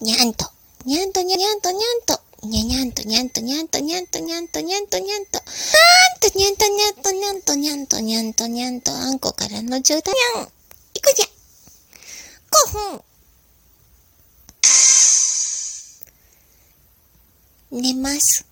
にゃんと、にゃんとにゃにゃんとにゃんと、にゃにゃんとにゃんとにゃんとにゃんとにゃんとにゃんとにゃんと、あんとにゃんとにゃんとにゃんとにゃんとにゃんとにゃんと、あんこからの冗んにゃん。いくじゃ。5分。寝ます。